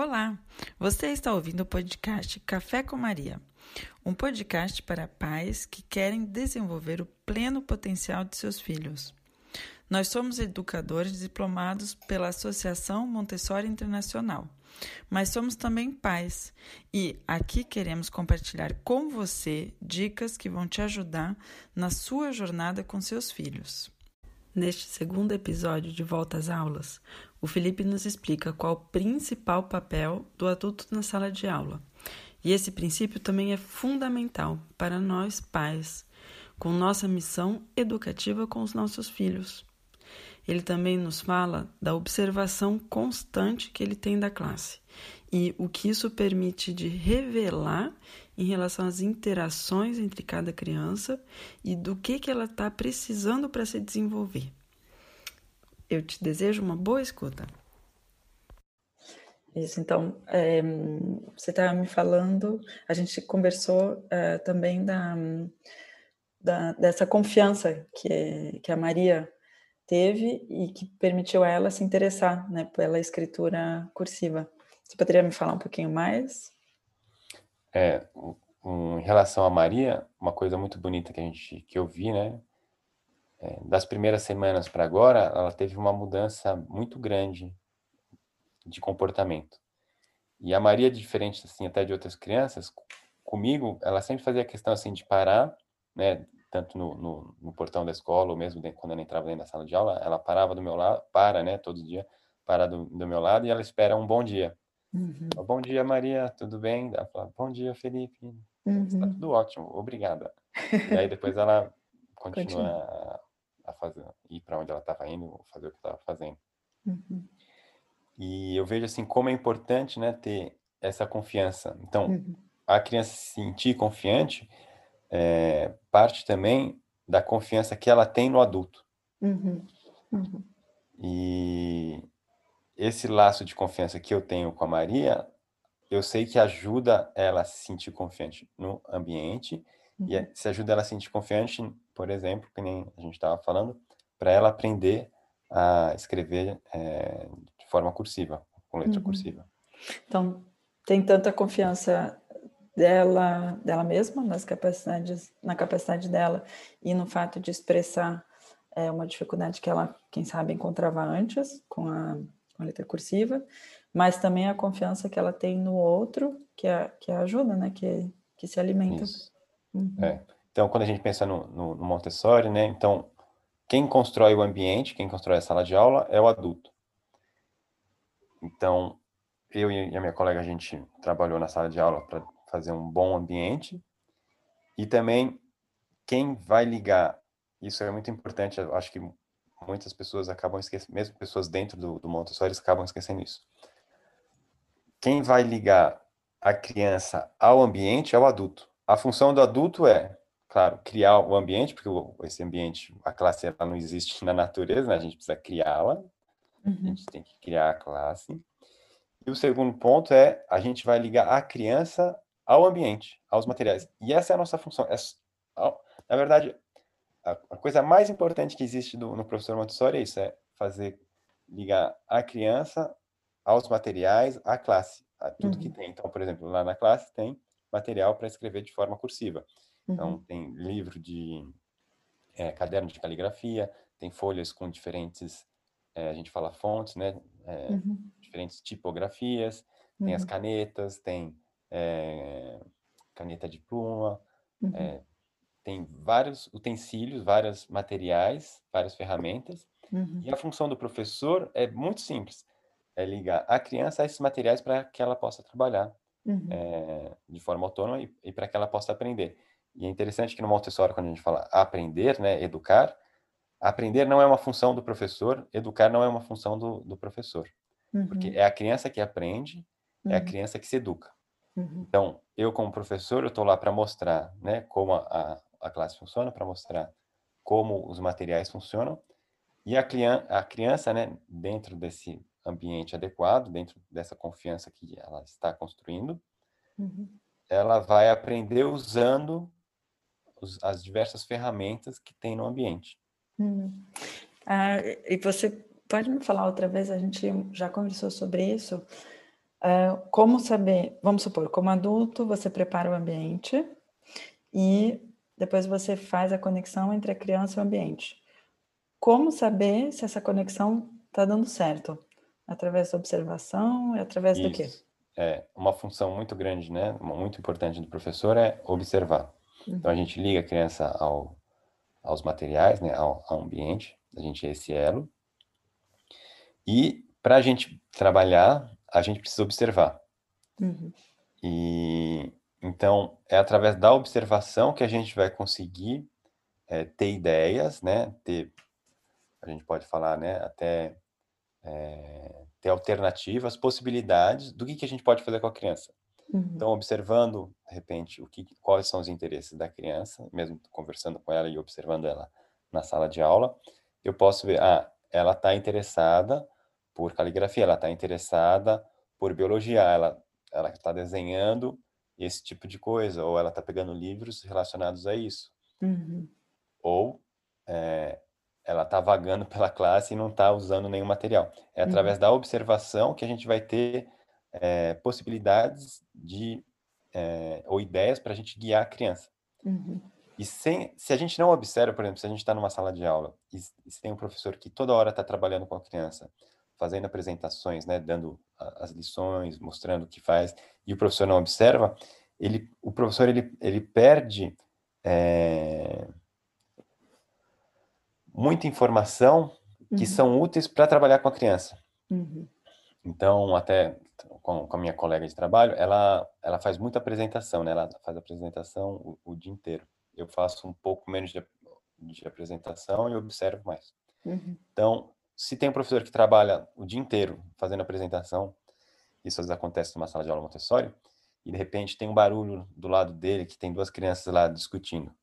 Olá, você está ouvindo o podcast Café com Maria, um podcast para pais que querem desenvolver o pleno potencial de seus filhos. Nós somos educadores diplomados pela Associação Montessori Internacional, mas somos também pais e aqui queremos compartilhar com você dicas que vão te ajudar na sua jornada com seus filhos. Neste segundo episódio de Volta às Aulas, o Felipe nos explica qual o principal papel do adulto na sala de aula. E esse princípio também é fundamental para nós pais, com nossa missão educativa com os nossos filhos. Ele também nos fala da observação constante que ele tem da classe e o que isso permite de revelar em relação às interações entre cada criança e do que, que ela está precisando para se desenvolver. Eu te desejo uma boa escuta. Isso, então, é, você estava me falando, a gente conversou é, também da, da, dessa confiança que, que a Maria teve e que permitiu a ela se interessar né, pela escritura cursiva. Você poderia me falar um pouquinho mais? É, em relação a Maria, uma coisa muito bonita que a gente que eu vi, né, é, das primeiras semanas para agora, ela teve uma mudança muito grande de comportamento. E a Maria, diferente assim até de outras crianças, comigo, ela sempre fazia questão assim de parar, né, tanto no, no, no portão da escola ou mesmo dentro, quando ela entrava dentro da sala de aula, ela parava do meu lado, para, né, todo dia, para do, do meu lado e ela espera um bom dia. Uhum. Bom dia, Maria, tudo bem? Ela fala, bom dia, Felipe. Uhum. Está tudo ótimo, obrigada. e aí depois ela continua, continua a fazer, ir para onde ela estava indo, fazer o que estava fazendo. Uhum. E eu vejo assim como é importante, né, ter essa confiança. Então, uhum. a criança se sentir confiante é, parte também da confiança que ela tem no adulto. Uhum. uhum. E esse laço de confiança que eu tenho com a Maria, eu sei que ajuda ela a se sentir confiante no ambiente e uhum. se ajuda ela a se sentir confiante por exemplo, que nem a gente estava falando, para ela aprender a escrever é, de forma cursiva, com letra uhum. cursiva. Então, tem tanta confiança dela, dela mesma, nas capacidades, na capacidade dela e no fato de expressar é, uma dificuldade que ela, quem sabe, encontrava antes com a, com a letra cursiva, mas também a confiança que ela tem no outro, que, a, que a ajuda, né, que, que se alimenta. Uhum. É. Então, quando a gente pensa no, no, no Montessori, né? Então, quem constrói o ambiente, quem constrói a sala de aula é o adulto. Então, eu e a minha colega, a gente trabalhou na sala de aula para fazer um bom ambiente. E também, quem vai ligar, isso é muito importante, eu acho que muitas pessoas acabam esquecendo, mesmo pessoas dentro do, do Montessori acabam esquecendo isso. Quem vai ligar a criança ao ambiente é o adulto. A função do adulto é claro, criar o ambiente, porque esse ambiente, a classe ela não existe na natureza, né? a gente precisa criá-la, uhum. a gente tem que criar a classe. E o segundo ponto é a gente vai ligar a criança ao ambiente, aos materiais. E essa é a nossa função. É, na verdade, a, a coisa mais importante que existe do, no professor Montessori é isso, é fazer ligar a criança aos materiais, à classe, a tudo uhum. que tem. Então, por exemplo, lá na classe tem material para escrever de forma cursiva. Então, uhum. tem livro de é, caderno de caligrafia, tem folhas com diferentes, é, a gente fala fontes, né? É, uhum. Diferentes tipografias, uhum. tem as uhum. canetas, tem é, caneta de pluma, uhum. é, tem vários utensílios, vários materiais, várias ferramentas. Uhum. E a função do professor é muito simples, é ligar a criança a esses materiais para que ela possa trabalhar é, de forma autônoma e, e para que ela possa aprender. E é interessante que no Montessori, quando a gente fala aprender, né, educar, aprender não é uma função do professor, educar não é uma função do, do professor. Uhum. Porque é a criança que aprende, uhum. é a uhum. criança que se educa. Uhum. Então, eu como professor, eu estou lá para mostrar né, como a, a classe funciona, para mostrar como os materiais funcionam, e a, a criança, né, dentro desse ambiente adequado, dentro dessa confiança que ela está construindo, uhum. ela vai aprender usando os, as diversas ferramentas que tem no ambiente. Hum. Ah, e você pode me falar outra vez? A gente já conversou sobre isso, Uh, como saber, vamos supor, como adulto, você prepara o ambiente e depois você faz a conexão entre a criança e o ambiente. Como saber se essa conexão está dando certo? Através da observação e através Isso. do quê? É, uma função muito grande, né, muito importante do professor é observar. Então a gente liga a criança ao, aos materiais, né, ao, ao ambiente, a gente é esse elo. E para a gente trabalhar, a gente precisa observar. Uhum. E então é através da observação que a gente vai conseguir é, ter ideias, né, ter a gente pode falar, né, até é, ter alternativas, possibilidades do que, que a gente pode fazer com a criança. Uhum. Então, observando, de repente, o que, quais são os interesses da criança, mesmo conversando com ela e observando ela na sala de aula, eu posso ver, ah, ela está interessada por caligrafia, ela está interessada por biologia, ela ela está desenhando esse tipo de coisa, ou ela está pegando livros relacionados a isso. Uhum. Ou é, ela está vagando pela classe e não está usando nenhum material. É através uhum. da observação que a gente vai ter é, possibilidades de é, ou ideias para a gente guiar a criança. Uhum. E sem, se a gente não observa, por exemplo, se a gente está numa sala de aula e, e se tem um professor que toda hora está trabalhando com a criança, fazendo apresentações, né, dando as lições, mostrando o que faz, e o professor não observa, ele, o professor ele, ele perde é, muita informação que uhum. são úteis para trabalhar com a criança. Uhum. Então, até com, com, a minha colega de trabalho, ela, ela faz muita apresentação, né? Ela faz apresentação o, o dia inteiro. Eu faço um pouco menos de, de apresentação e observo mais. Uhum. Então, se tem um professor que trabalha o dia inteiro fazendo apresentação, isso às vezes acontece numa sala de aula Montessori, e de repente tem um barulho do lado dele que tem duas crianças lá discutindo.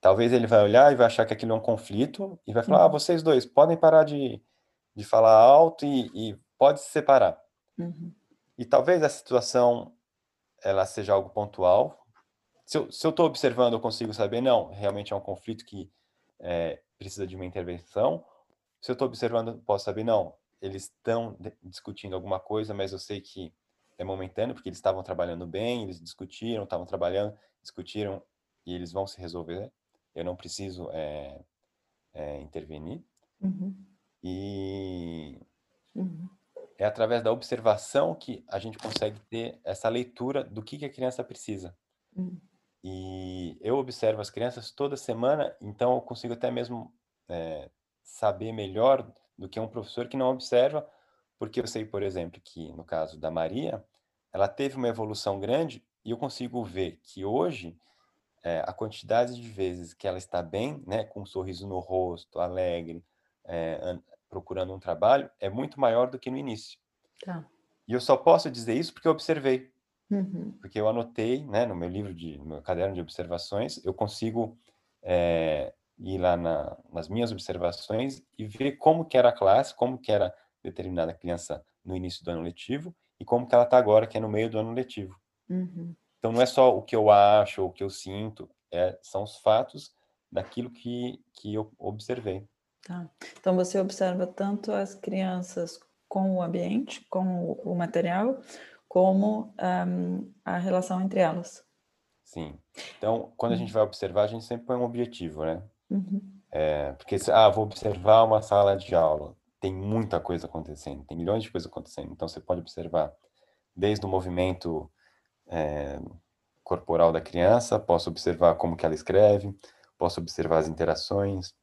Talvez ele vai olhar e vai achar que aquilo é um conflito e vai falar: ah, uhum. ah, vocês dois podem parar de, de falar alto e, e pode se separar. Uhum. E talvez a situação ela seja algo pontual. Se eu estou observando, eu consigo saber, não, realmente é um conflito que é, precisa de uma intervenção. Se eu estou observando, posso saber, não, eles estão discutindo alguma coisa, mas eu sei que é momentâneo, porque eles estavam trabalhando bem, eles discutiram, estavam trabalhando, discutiram e eles vão se resolver eu não preciso é, é, intervenir. Uhum. E uhum. É através da observação que a gente consegue ter essa leitura do que, que a criança precisa. Uhum. E eu observo as crianças toda semana, então eu consigo até mesmo é, saber melhor do que um professor que não observa, porque eu sei, por exemplo, que no caso da Maria, ela teve uma evolução grande e eu consigo ver que hoje é, a quantidade de vezes que ela está bem, né, com um sorriso no rosto, alegre, é, procurando um trabalho, é muito maior do que no início. Tá. E eu só posso dizer isso porque eu observei. Uhum. Porque eu anotei, né, no meu livro, de, no meu caderno de observações, eu consigo é, ir lá na, nas minhas observações e ver como que era a classe, como que era determinada criança no início do ano letivo e como que ela está agora, que é no meio do ano letivo. Uhum. Então não é só o que eu acho ou o que eu sinto, é, são os fatos daquilo que, que eu observei. Tá. Então você observa tanto as crianças com o ambiente, com o material, como um, a relação entre elas. Sim. Então, quando a gente vai observar, a gente sempre põe um objetivo, né? Uhum. É, porque, ah, vou observar uma sala de aula. Tem muita coisa acontecendo, tem milhões de coisas acontecendo. Então, você pode observar desde o movimento é, corporal da criança, posso observar como que ela escreve, posso observar as interações,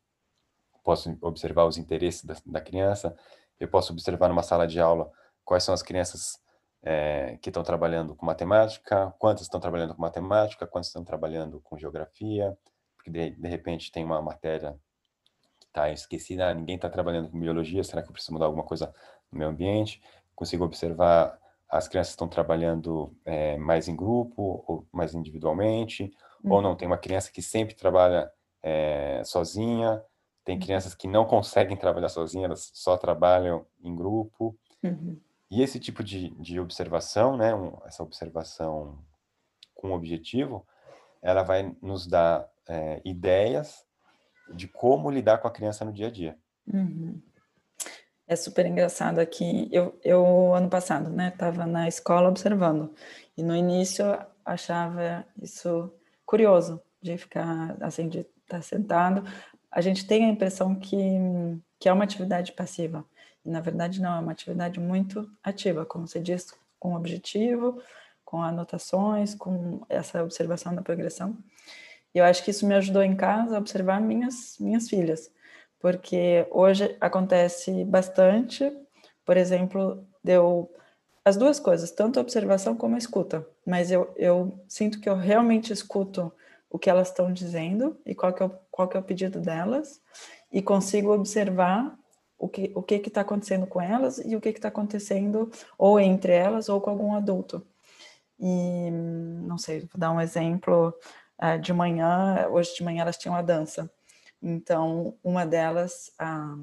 posso observar os interesses da, da criança, eu posso observar numa sala de aula quais são as crianças é, que estão trabalhando com matemática, quantas estão trabalhando com matemática, quantas estão trabalhando com geografia, porque de, de repente tem uma matéria que está esquecida, ah, ninguém está trabalhando com biologia, será que eu preciso mudar alguma coisa no meu ambiente? Consigo observar as crianças estão trabalhando é, mais em grupo ou mais individualmente, uhum. ou não, tem uma criança que sempre trabalha é, sozinha, tem crianças que não conseguem trabalhar sozinhas, elas só trabalham em grupo. Uhum. E esse tipo de, de observação, né, um, essa observação com objetivo, ela vai nos dar é, ideias de como lidar com a criança no dia a dia. Uhum. É super engraçado aqui. Eu, eu ano passado, né, estava na escola observando e no início achava isso curioso de ficar assim, de estar sentado. A gente tem a impressão que que é uma atividade passiva e na verdade não é uma atividade muito ativa, como você diz, com objetivo, com anotações, com essa observação da progressão. E eu acho que isso me ajudou em casa a observar minhas minhas filhas porque hoje acontece bastante, por exemplo, deu as duas coisas, tanto a observação como a escuta, mas eu, eu sinto que eu realmente escuto o que elas estão dizendo e qual que, é o, qual que é o pedido delas, e consigo observar o que o que está acontecendo com elas e o que está acontecendo ou entre elas ou com algum adulto. E não sei, vou dar um exemplo. Eh, de manhã, hoje de manhã elas tinham a dança. Então, uma delas, a,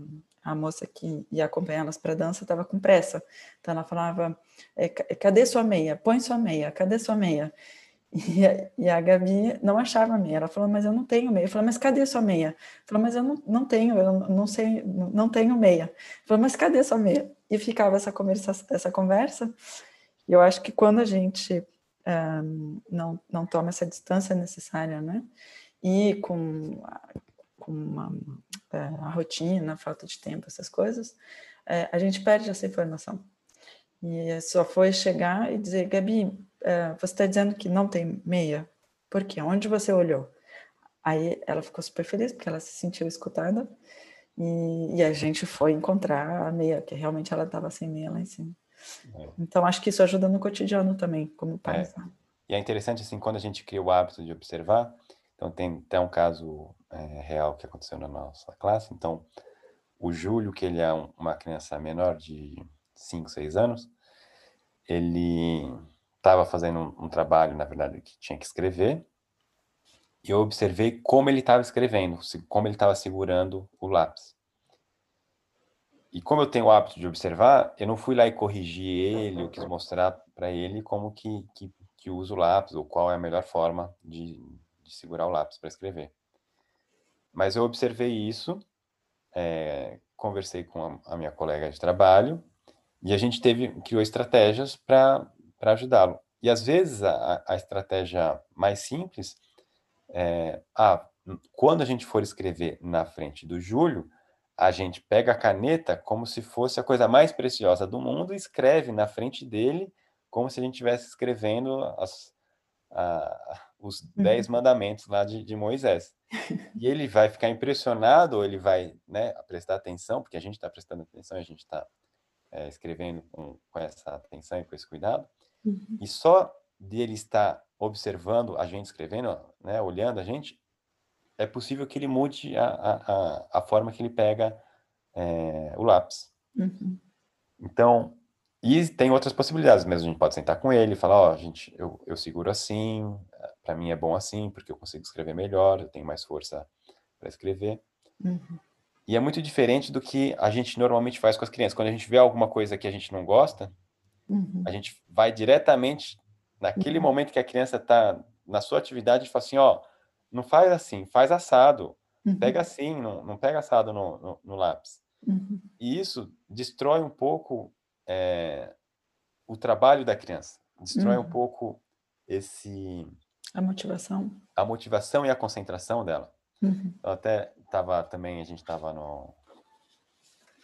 a moça que ia acompanhar elas para dança, estava com pressa. Então, ela falava: é, cadê sua meia? Põe sua meia, cadê sua meia? E a, e a Gabi não achava meia. Ela falou: Mas eu não tenho meia. Eu falei: Mas cadê sua meia? Ela falou: Mas eu não, não tenho, eu não sei, não tenho meia. Eu falei: Mas cadê sua meia? E ficava essa conversa. Essa conversa. E eu acho que quando a gente um, não, não toma essa distância necessária, né? E com com uma, é, a rotina, a falta de tempo, essas coisas, é, a gente perde essa informação. E só foi chegar e dizer, Gabi, é, você está dizendo que não tem meia? Por quê? Onde você olhou? Aí ela ficou super feliz, porque ela se sentiu escutada, e, e a gente foi encontrar a meia, que realmente ela estava sem meia lá em cima. É. Então, acho que isso ajuda no cotidiano também, como pai. É. Né? E é interessante, assim, quando a gente cria o hábito de observar, então tem até um caso é, real que aconteceu na nossa classe. Então, o Júlio, que ele é um, uma criança menor de 5, 6 anos, ele estava fazendo um, um, trabalho, na verdade, que tinha que escrever, e eu observei como ele estava escrevendo, como ele estava segurando o lápis. E como eu tenho o hábito de observar, eu não fui lá e corrigi ele, eu quis mostrar para ele como que, que, que usa o lápis, ou qual é a melhor forma de, de segurar o lápis para escrever. Mas eu observei isso, é, conversei com a, a, minha colega de trabalho e a gente teve criou estratégias para ajudá-lo. E às vezes a, a estratégia mais simples é, ah, quando a gente for escrever na frente do Júlio, a gente pega a caneta como se fosse a coisa mais preciosa do mundo e escreve na frente dele como se a gente estivesse escrevendo as, a, os uhum. dez mandamentos lá de, de Moisés. E ele vai ficar impressionado, ou ele vai né, prestar atenção, porque a gente está prestando atenção, a gente está é, escrevendo com, com, essa atenção e com esse cuidado. Uhum. E só dele estar observando a gente escrevendo, né, olhando a gente, é possível que ele mude a, a, a forma que ele pega é, o lápis. Uhum. Então, e tem outras possibilidades mesmo. A gente pode sentar com ele e falar: Ó, oh, gente, eu, eu seguro assim, para mim é bom assim, porque eu consigo escrever melhor, eu tenho mais força para escrever. Uhum. E é muito diferente do que a gente normalmente faz com as crianças. Quando a gente vê alguma coisa que a gente não gosta, uhum. a gente vai diretamente naquele uhum. momento que a criança está na sua atividade e fala assim: ó, não faz assim, faz assado. Uhum. Pega assim, não, não pega assado no, no, no lápis. Uhum. E isso destrói um pouco é, o trabalho da criança, destrói um uhum. pouco esse a motivação. A motivação e a concentração dela. Uhum. Eu até estava também, a gente estava no.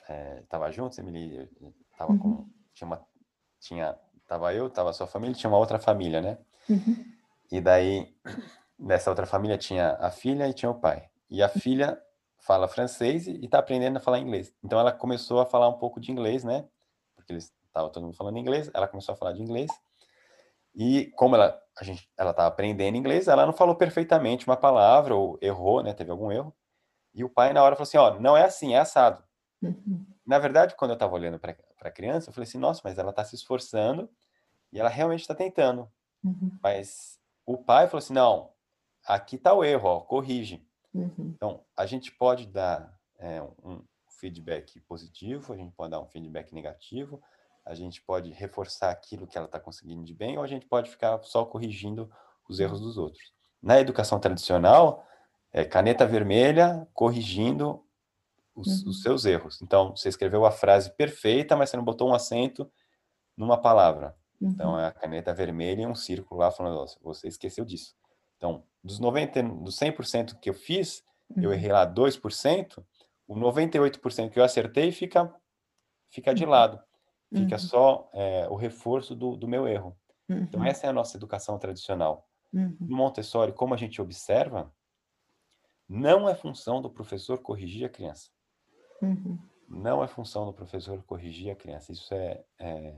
É, juntos, Emily, tava uhum. com. Tinha uma. Tinha, tava eu, tava sua família, tinha uma outra família, né? Uhum. E daí, nessa outra família tinha a filha e tinha o pai. E a filha fala francês e está aprendendo a falar inglês. Então ela começou a falar um pouco de inglês, né? Porque eles estavam todo mundo falando inglês, ela começou a falar de inglês. E como ela a gente ela estava aprendendo inglês, ela não falou perfeitamente uma palavra ou errou, né? Teve algum erro. E o pai na hora falou assim, ó, não é assim, é assado. Uhum. Na verdade, quando eu estava olhando para a criança, eu falei assim, nossa, mas ela está se esforçando e ela realmente está tentando. Uhum. Mas o pai falou assim, não, aqui está o erro, ó, corrige. Uhum. Então, a gente pode dar é, um feedback positivo, a gente pode dar um feedback negativo, a gente pode reforçar aquilo que ela está conseguindo de bem, ou a gente pode ficar só corrigindo os erros dos outros. Na educação tradicional, é caneta vermelha corrigindo os, uhum. os, seus erros. Então, você escreveu a frase perfeita, mas você não botou um acento numa palavra. Então, uhum. Então, é a caneta vermelha e um círculo lá falando, você esqueceu disso. Então, dos 90, dos 100% que eu fiz, uhum. eu errei lá 2%, o 98% que eu acertei fica, fica de uhum. lado. Fica uhum. só é, o reforço do, do meu erro. Então, uhum. essa é a nossa educação tradicional. No Montessori, como a gente observa, não é função do professor corrigir a criança. Uhum. Não é função do professor corrigir a criança. Isso é, é,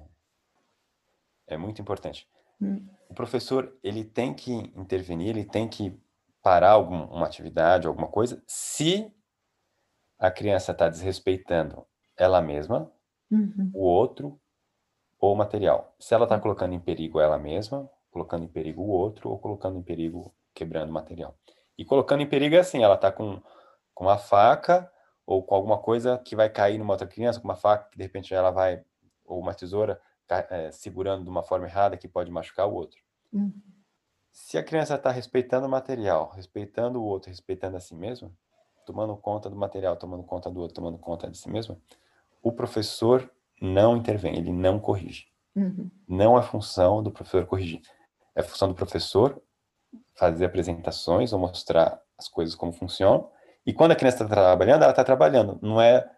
é muito importante. Uhum. O professor ele tem que intervenir, ele tem que parar alguma atividade, alguma coisa, se a criança está desrespeitando ela mesma, uhum. o outro ou o material. Se ela está colocando em perigo ela mesma, colocando em perigo o outro ou colocando em perigo quebrando o material. E colocando em perigo é assim, ela está com, com uma faca ou com alguma coisa que vai cair numa outra criança, com uma faca que de repente ela vai, ou uma tesoura, é, segurando de uma forma errada que pode machucar o outro. Uhum. Se a criança está respeitando o material, respeitando o outro, respeitando a si mesma, tomando conta do material, tomando conta do outro, tomando conta de si mesma, o professor não intervém, ele não corrige. Uhum. Não é função do professor corrigir. É função do professor fazer apresentações ou mostrar as coisas como funcionam. E quando a criança está trabalhando, ela está trabalhando. Não é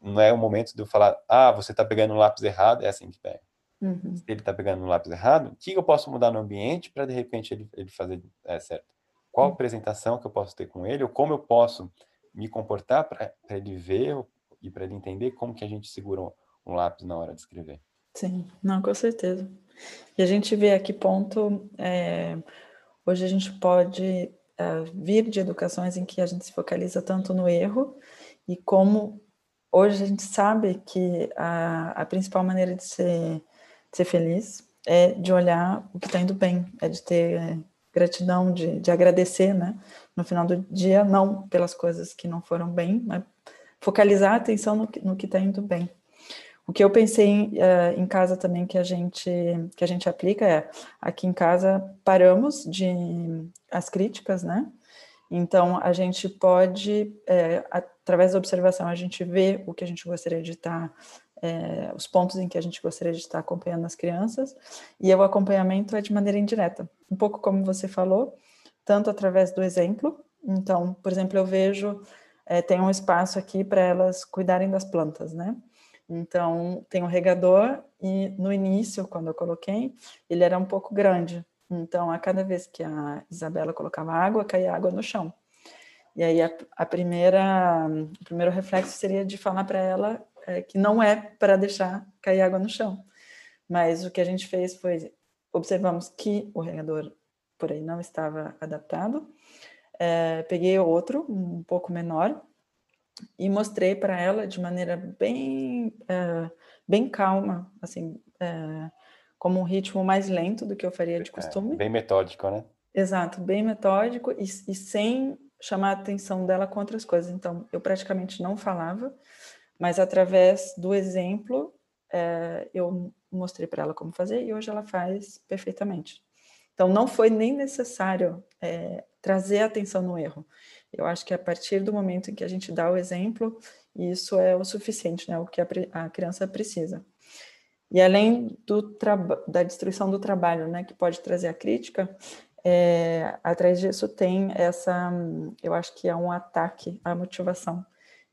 não é o momento de eu falar, ah, você está pegando um lápis errado, é assim que pega. Uhum. Se ele está pegando um lápis errado, o que eu posso mudar no ambiente para de repente ele, ele fazer é, certo? Qual uhum. apresentação que eu posso ter com ele, ou como eu posso me comportar para ele ver e para ele entender como que a gente segura um, um lápis na hora de escrever. Sim, não, com certeza. E a gente vê a que ponto é, hoje a gente pode é, vir de educações em que a gente se focaliza tanto no erro e como hoje a gente sabe que a, a principal maneira de ser, de ser feliz é de olhar o que está indo bem, é de ter gratidão, de, de agradecer, né? No final do dia, não pelas coisas que não foram bem, mas focalizar a atenção no que está indo bem. O que eu pensei em, uh, em, casa também que a gente que a gente aplica é aqui em casa paramos de as críticas, né? Então a gente pode é, através da observação a gente vê o que a gente gostaria de estar é, os pontos em que a gente gostaria de estar acompanhando as crianças e o acompanhamento é de maneira indireta, um pouco como você falou, tanto através do exemplo. Então, por exemplo, eu vejo é, tem um espaço aqui para elas cuidarem das plantas, né? Então, tem um regador e no início, quando eu coloquei, ele era um pouco grande. Então, a cada vez que a Isabela colocava água, caía água no chão. E aí, a, a primeira, o primeiro reflexo seria de falar para ela é, que não é para deixar cair água no chão. Mas o que a gente fez foi, observamos que o regador por aí não estava adaptado, é, peguei outro, um pouco menor, e mostrei para ela de maneira bem, é, bem calma, assim, é, como um ritmo mais lento do que eu faria de é, costume. bem metódico, né? Exato, bem metódico e, e sem chamar a atenção dela com outras coisas. Então, eu praticamente não falava, mas através do exemplo, é, eu mostrei para ela como fazer e hoje ela faz perfeitamente. Então, não foi nem necessário é, trazer atenção no erro. Eu acho que a partir do momento em que a gente dá o exemplo, isso é o suficiente, né? O que a, a criança precisa. E além do da destruição do trabalho, né, que pode trazer a crítica, é, atrás disso tem essa, eu acho que é um ataque à motivação.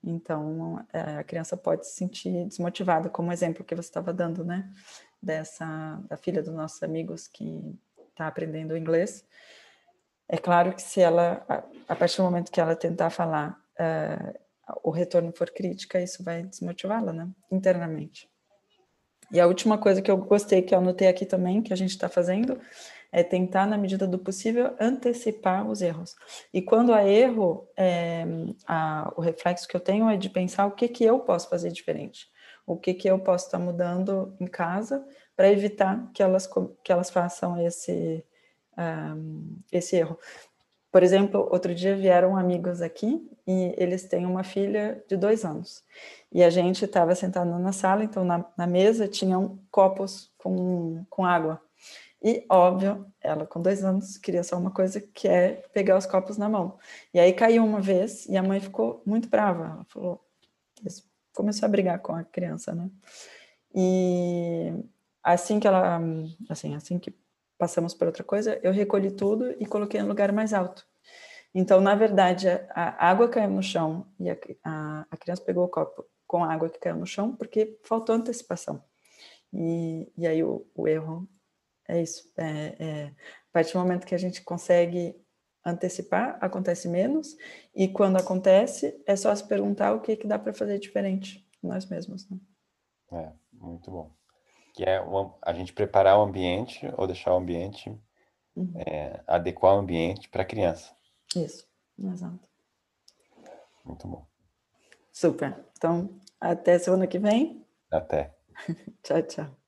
Então, é, a criança pode se sentir desmotivada, como o exemplo que você estava dando, né, dessa da filha dos nossos amigos que está aprendendo inglês. É claro que se ela, a partir do momento que ela tentar falar, uh, o retorno for crítica, isso vai desmotivá-la, né, internamente. E a última coisa que eu gostei, que eu anotei aqui também, que a gente está fazendo, é tentar, na medida do possível, antecipar os erros. E quando há erro, é, a, o reflexo que eu tenho é de pensar o que, que eu posso fazer diferente, o que, que eu posso estar mudando em casa para evitar que elas, que elas façam esse, um, esse erro. Por exemplo, outro dia vieram amigos aqui e eles têm uma filha de dois anos. E a gente estava sentado na sala, então na, na, mesa tinham copos com, com água. E, óbvio, ela com dois anos queria só uma coisa que é pegar os copos na mão. E aí caiu uma vez e a mãe ficou muito brava. Ela falou, começou a brigar com a criança, né? E assim que ela, assim, assim que passamos para outra coisa, eu recolhi tudo e coloquei no lugar mais alto. Então, na verdade, a água caiu no chão e a, a, a criança pegou o copo com a água que caiu no chão porque faltou antecipação. E, e aí o, o erro é isso. É, é, a partir do momento que a gente consegue antecipar, acontece menos, e quando acontece, é só se perguntar o que, que dá para fazer diferente nós mesmos. Né? É, muito bom. Que é uma, a gente preparar o ambiente ou deixar o ambiente, uhum. é, adequar o ambiente para a criança. Isso, exato. Muito bom. Super. Então, até semana que vem. Até. tchau, tchau.